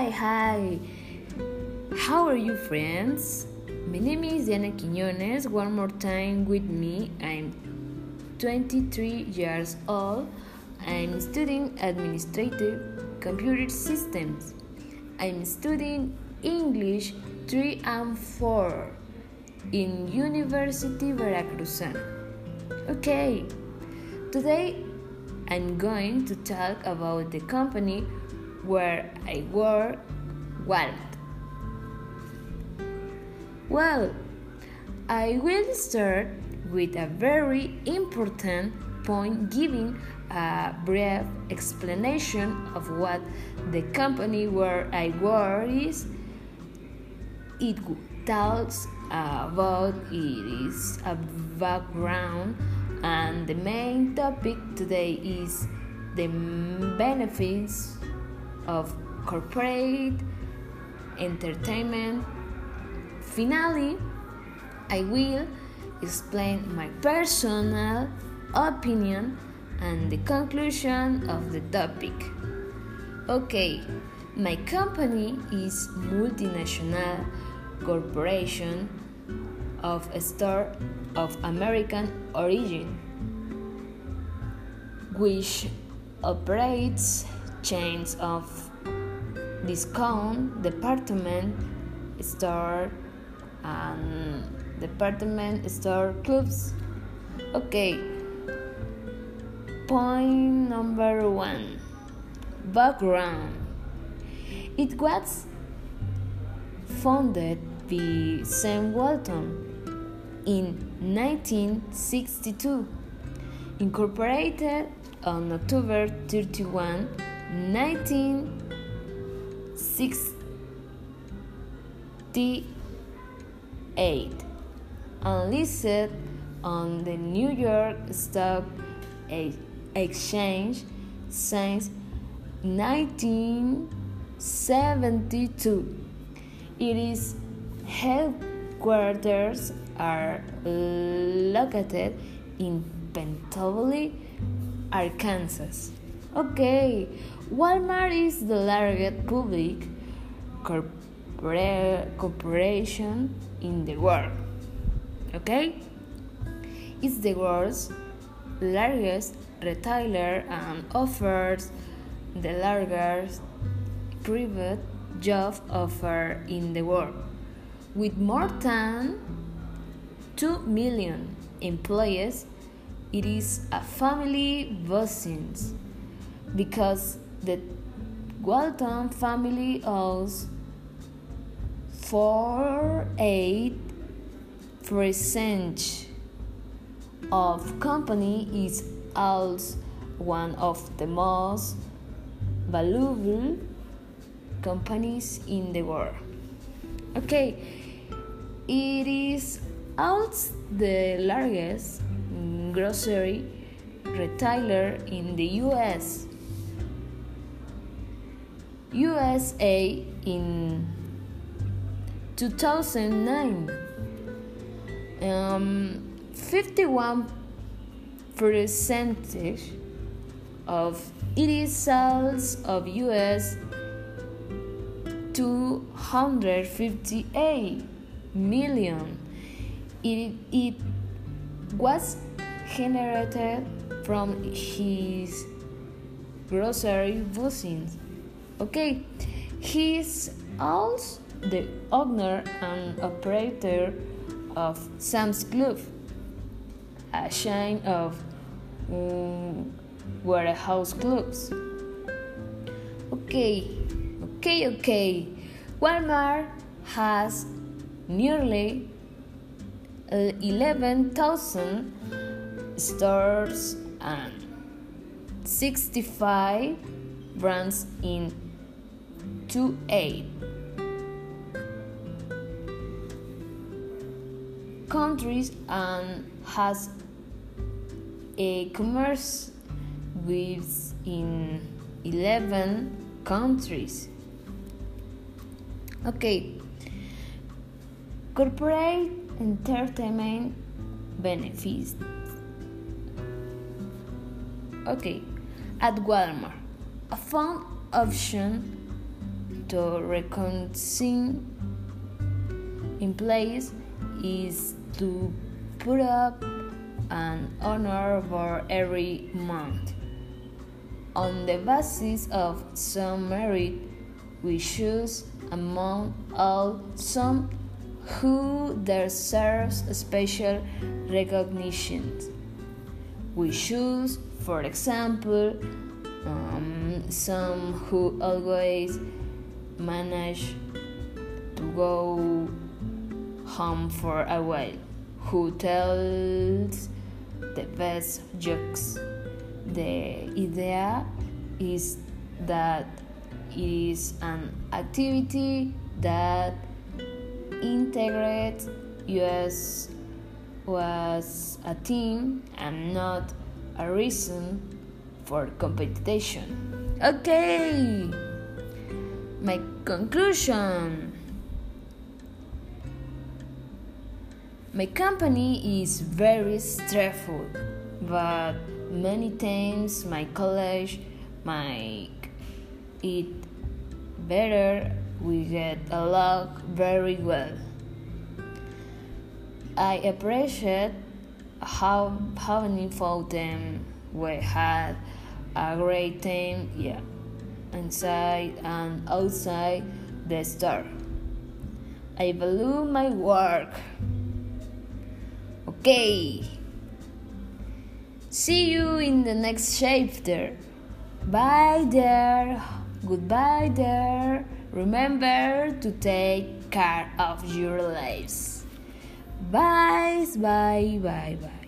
Hi, hi. How are you, friends? My name is Diana Quiñones. One more time with me. I'm 23 years old. I'm studying administrative computer systems. I'm studying English 3 and 4 in University Veracruzana. Okay, today I'm going to talk about the company where I work, Walmart. Well, I will start with a very important point giving a brief explanation of what the company where I work is. It tells about it is a background and the main topic today is the benefits of corporate entertainment. Finally, I will explain my personal opinion and the conclusion of the topic. Okay, my company is multinational corporation of a store of American origin, which operates chains of discount department store and department store clubs. Okay. Point number one background. It was founded by Sam Walton in 1962, incorporated on October 31, 1968, and listed on the New York Stock Exchange since 1972. It is headquarters are located in Bentonville, Arkansas. Okay, Walmart is the largest public corporation in the world. Okay, it's the world's largest retailer and offers the largest private job offer in the world with more than 2 million employees, it is a family business because the Walton family owns 48% of company is also one of the most valuable companies in the world. Okay, it is also the largest grocery retailer in the US. USA in 2009. Um, 51 percentage of it sales of US 258 million. It, it was generated from his grocery business. Okay, he's also the owner and operator of Sam's Club, a chain of um, warehouse clubs. Okay, okay, okay. Walmart has nearly 11,000 stores and 65 brands in 28 countries and has a commerce with in 11 countries. Okay. Corporate entertainment benefits. Okay, at Walmart, a fun option to reconcile in place is to put up an honor for every month. On the basis of some merit, we choose among all some who deserves special recognition. We choose, for example, um, some who always manage to go home for a while, who tells the best jokes. The idea is that it is an activity that integrates us as a team and not a reason for competition. Okay, my conclusion. My company is very stressful, but many times my college make it better. We get along very well. I appreciate how how many them we had a great time, yeah, inside and outside the store. I value my work. Okay. See you in the next chapter. Bye there. Goodbye there. Remember to take care of your lives. Bye, bye, bye, bye.